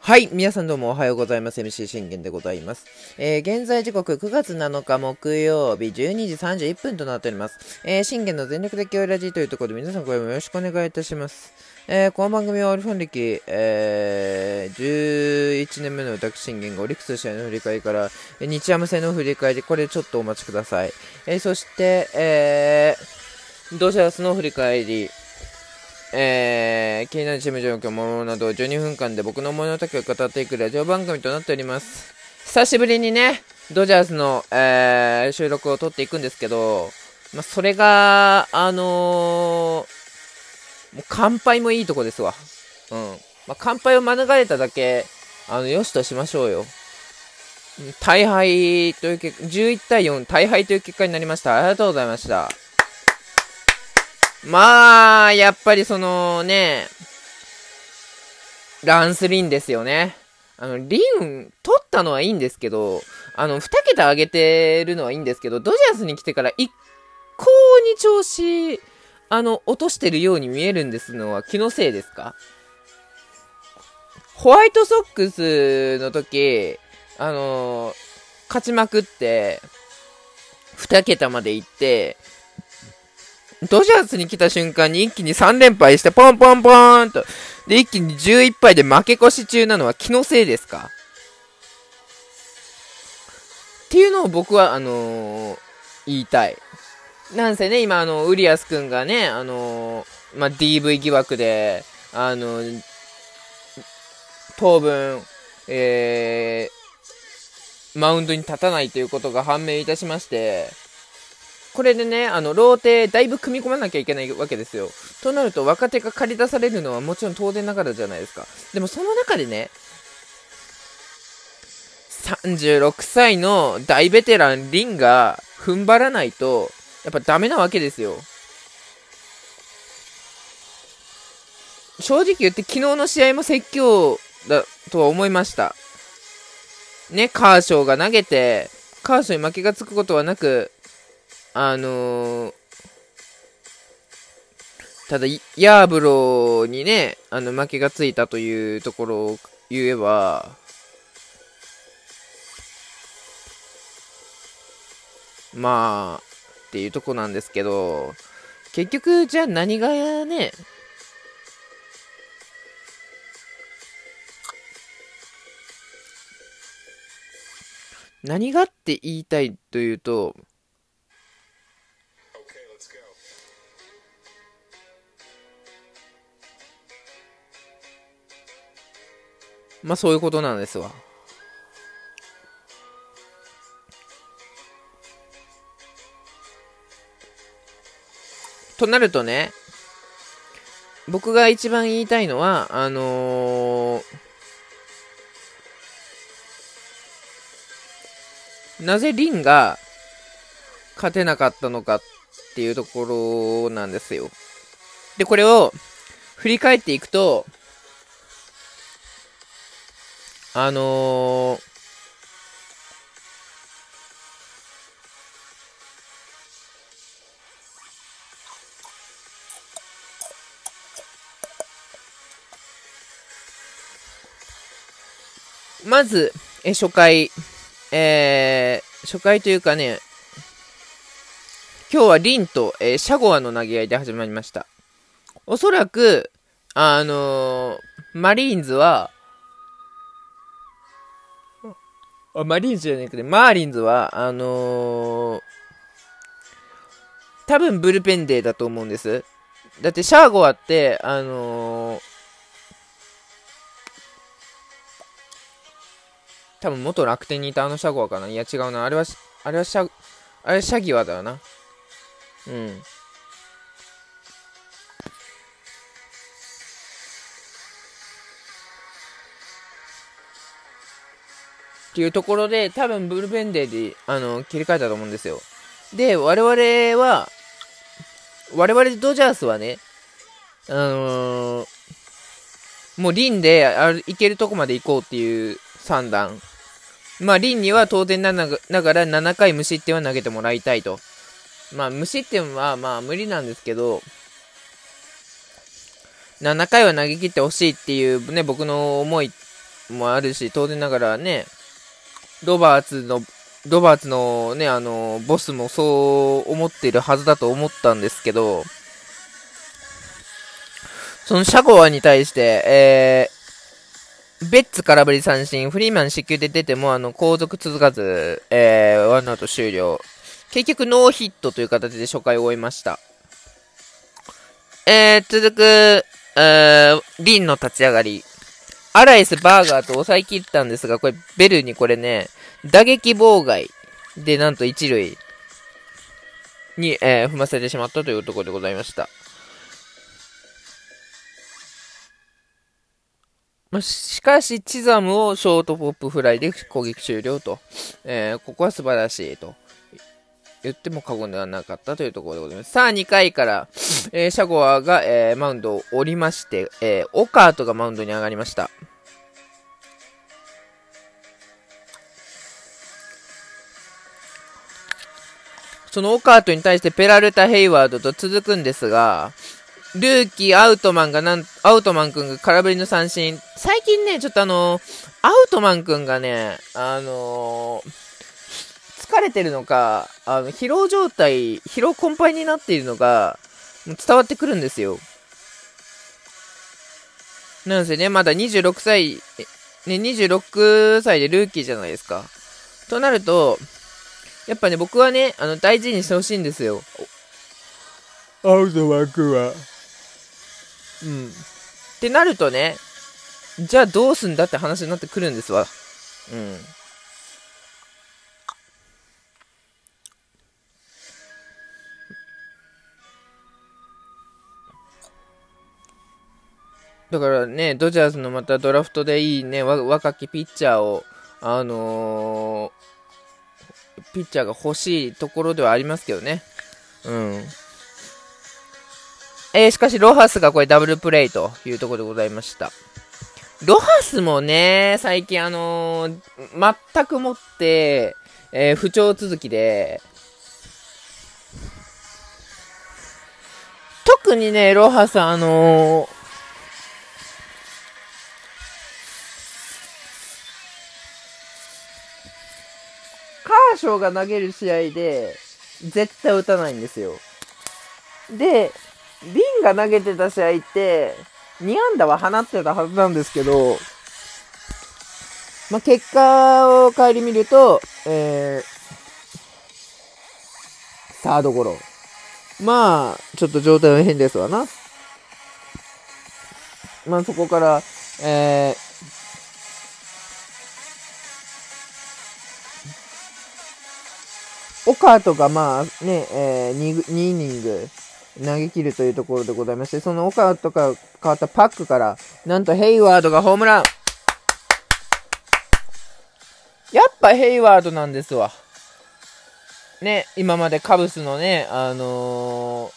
はい。皆さんどうもおはようございます。MC 信玄でございます。えー、現在時刻9月7日木曜日12時31分となっております。えー、信玄の全力的オイラジーというところで皆さんこれもよろしくお願いいたします。えー、この番組はオリフォン歴、えー、11年目の私信玄がオリックス試合の振り返りから、日ハム戦の振り返り、これちょっとお待ちください。えー、そして、えー、ドジャースの振り返り、えー、気になるチーム状況、ものなど12分間で僕の思いの丈を語っていくラジオ番組となっております。久しぶりにね、ドジャースの、えー収録を撮っていくんですけど、まあ、それが、あのーもう乾杯もいいとこですわ。うん。まあ、乾杯を免れただけ、あの、よしとしましょうよ。大敗という結果、11対4、大敗という結果になりました。ありがとうございました。まあ、やっぱりそのね、ランスリンですよね。あの、リン、取ったのはいいんですけど、あの、二桁上げてるのはいいんですけど、ドジャースに来てから一向に調子、あの、落としてるように見えるんですのは気のせいですか？ホワイトソックスの時、あの勝ちまくって、二桁まで行って、ドジャースに来た瞬間に一気に3連敗してポンポンポーンと。で、一気に11敗で負け越し中なのは気のせいですか？っていうのを僕は、あのー言いたい。なんせね、今、あの、ウリアス君がね、あのーまあ、DV 疑惑で、あの当分、えー、マウンドに立たないということが判明いたしまして、これでね、あの、ローテ、だいぶ組み込まなきゃいけないわけですよ。となると、若手が借り出されるのはもちろん当然ながらじゃないですか。でも、その中でね、36歳の大ベテラン、リンが踏ん張らないと、やっぱダメなわけですよ。正直言って昨日の試合も説教だとは思いました。ね、カーショーが投げて、カーショーに負けがつくことはなく、あのーただ、ヤーブローにね、あの、負けがついたというところを言えば、まあ、っていうとこなんですけど、結局、じゃあ何がね、何がって言いたいというと、まあそういうことなんですわ。となるとね、僕が一番言いたいのは、あのーなぜリンが勝てなかったのかっていうところなんですよ。で、これを振り返っていくと、あのーまず、え初回、えー、初回というかね、今日はリンと、えーシャゴアの投げ合いで始まりました。おそらく、あのーマリーンズは、あマリーンズじゃなくて、マーリンズは、あのー多分ブルペンデーだと思うんです。だって、シャーゴアって、あのー多分元楽天にいたあのシャーゴアかないや違うな。あれは、あれはシャ、あれシャギワだよな。うん。ていうところで、多分ブルペンデーで、あの、切り替えたと思うんですよ。で、我々は、我々ドジャースはね、あのーもうリンで行けるとこまで行こうっていう算段。まあ、リンには当然なながら7回無失点は投げてもらいたいと。まあ、無失点はまあ無理なんですけど、7回は投げ切ってほしいっていうね、僕の思いもあるし、当然ながらね、ロバーツの、ロバーツのね、あの、ボスもそう思っているはずだと思ったんですけど、そのシャゴアに対して、えー、ベッツ空振り三振、フリーマン死球で出ても、あの、後続続かず、えー、ワンアウト終了。結局ノーヒットという形で初回を終えました。えー、続く、えー、リンの立ち上がり。アライス、バーガーと抑え切ったんですが、これ、ベルにこれね、打撃妨害で、なんと一塁に、えー、踏ませてしまったというところでございました。まあ、しかし、チザムをショートポップフライで攻撃終了と。えー、ここは素晴らしいと。言っても過言ではなかったというところでございます。さあ、2回から、えー、シャゴアが、えー、マウンドを降りまして、えー、オカートがマウンドに上がりました。そのオカートに対してペラルタ・ヘイワードと続くんですが、ルーキー、アウトマンがなん、アウトマンくんが空振りの三振。最近ね、ちょっとあのアウトマンくんがね、あのー疲れてるのか、あの、疲労状態、疲労困憊になっているのが、伝わってくるんですよ。なんせね、まだ26歳、ね、26歳でルーキーじゃないですか。となると、やっぱね、僕はね、あの、大事にしてほしいんですよ。アウトマン君は。うん。ってなるとね、じゃあどうすんだって話になってくるんですわ。うん。だからね、ドジャースのまたドラフトでいいね、若きピッチャーを、あのー、ピッチャーが欲しいところではありますけどね。うん。えー、しかし、ロハスがこれダブルプレイというところでございました。ロハスもね、最近あのー、全くもって、えー、不調続きで、特にね、ロハスあのー、ショーが投げる試合で、絶対打たないんですよ。で、リンが投げてた試合って、2安打は放ってたはずなんですけど、まあ、結果を顧みると、えー、サードゴロ。まあ、ちょっと状態は変ですわな。まあ、そこから、えー、オカートがまあね、えー、2, 2イニング投げ切るというところでございまして、そのオカートが変わったパックから、なんとヘイワードがホームランやっぱヘイワードなんですわ。ね、今までカブスのね、あの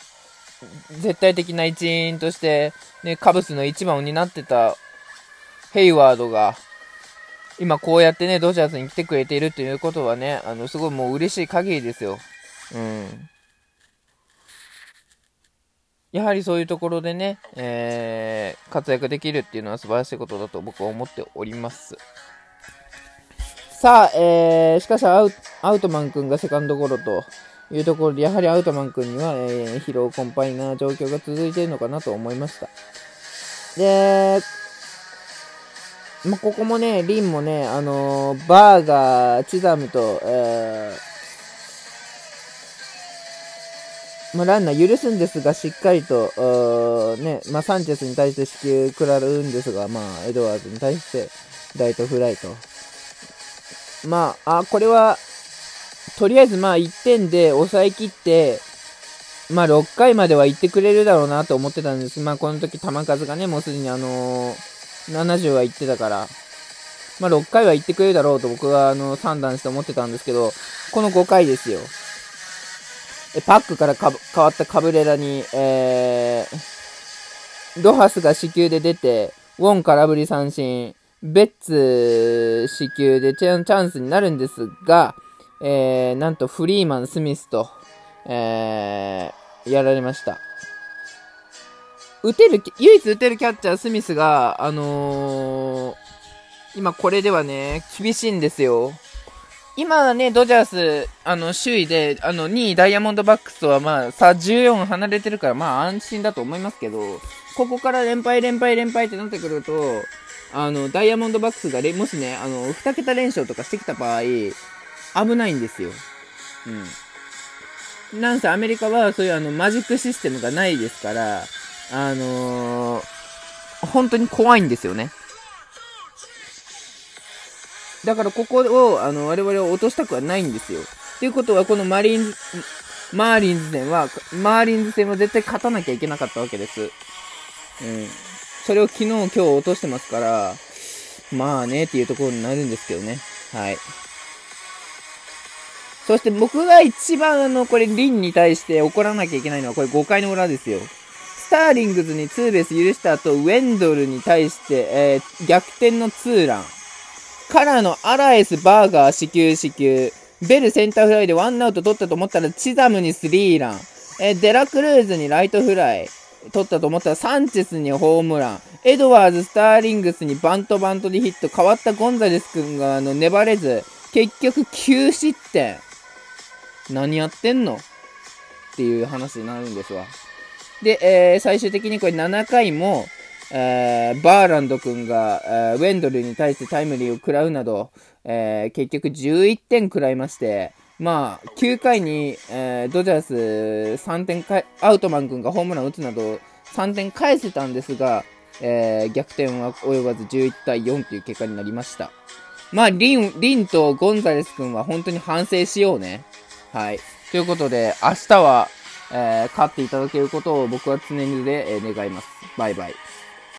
ー、絶対的な一員として、ね、カブスの一番を担ってたヘイワードが、今こうやってね、ドジャースに来てくれているということはね、あの、すごいもう嬉しい限りですよ。うん。やはりそういうところでね、えー、活躍できるっていうのは素晴らしいことだと僕は思っております。さあ、えー、しかしアウアウトマン君がセカンドゴロというところで、やはりアウトマン君には、えー、疲労困憊な状況が続いているのかなと思いました。で、まあ、ここもね、リンもね、あのー、バーガー、チザムと、えー、まあ、ランナー許すんですが、しっかりと、ね、まあ、サンチェスに対して死球食らうんですが、まあ、エドワーズに対して、ライトフライと。まあ、あ、これは、とりあえずまあ、1点で抑えきって、まあ、6回までは行ってくれるだろうなと思ってたんです。まあ、この時球数がね、もうすでにあのー70は行ってたから、まあ、6回は行ってくれるだろうと僕はあの3段して思ってたんですけど、この5回ですよ。えパックから変わったカブレラに、えー、ロハスが死球で出て、ウォン空振り三振、ベッツ死球でチャンスになるんですが、えー、なんとフリーマン、スミスと、えー、やられました。打てる、唯一打てるキャッチャー、スミスが、あのー、今これではね、厳しいんですよ。今はね、ドジャース、あの、首位で、あの、2位ダイヤモンドバックスとはまあ、差14離れてるから、まあ安心だと思いますけど、ここから連敗連敗連敗ってなってくると、あの、ダイヤモンドバックスがもしね、あの、2桁連勝とかしてきた場合、危ないんですよ。うん。なんせアメリカはそういうあの、マジックシステムがないですから、あのー、本当に怖いんですよね。だからここを、あの、我々は落としたくはないんですよ。ということは、このマリンズ、マーリンズ戦は、マーリンズ戦は絶対勝たなきゃいけなかったわけです。うん。それを昨日、今日落としてますから、まあね、っていうところになるんですけどね。はい。そして僕が一番あの、これ、リンに対して怒らなきゃいけないのは、これ5回の裏ですよ。スターリングズにツーベース許した後、ウェンドルに対して、えー、逆転のツーラン。からのアラエス、バーガー、死球、死球。ベルセンターフライでワンアウト取ったと思ったら、チザムにスリーラン。えー、デラクルーズにライトフライ。取ったと思ったら、サンチェスにホームラン。エドワーズ、スターリングスにバントバントでヒット。変わったゴンザレス君があの粘れず、結局9失点。何やってんの？っていう話になるんですわ。で、えー、最終的にこれ7回も、えー、バーランド君が、えー、ウェンドルに対してタイムリーを食らうなど、えー、結局11点食らいまして、まあ、9回に、えー、ドジャース3点かアウトマン君がホームラン打つなど3点返せたんですが、えー、逆転は及ばず11対4という結果になりました。まあ、リン、リンとゴンザレス君は本当に反省しようね。はい。ということで、明日は、えー、勝っていただけることを僕は常にで、願います。バイバイ。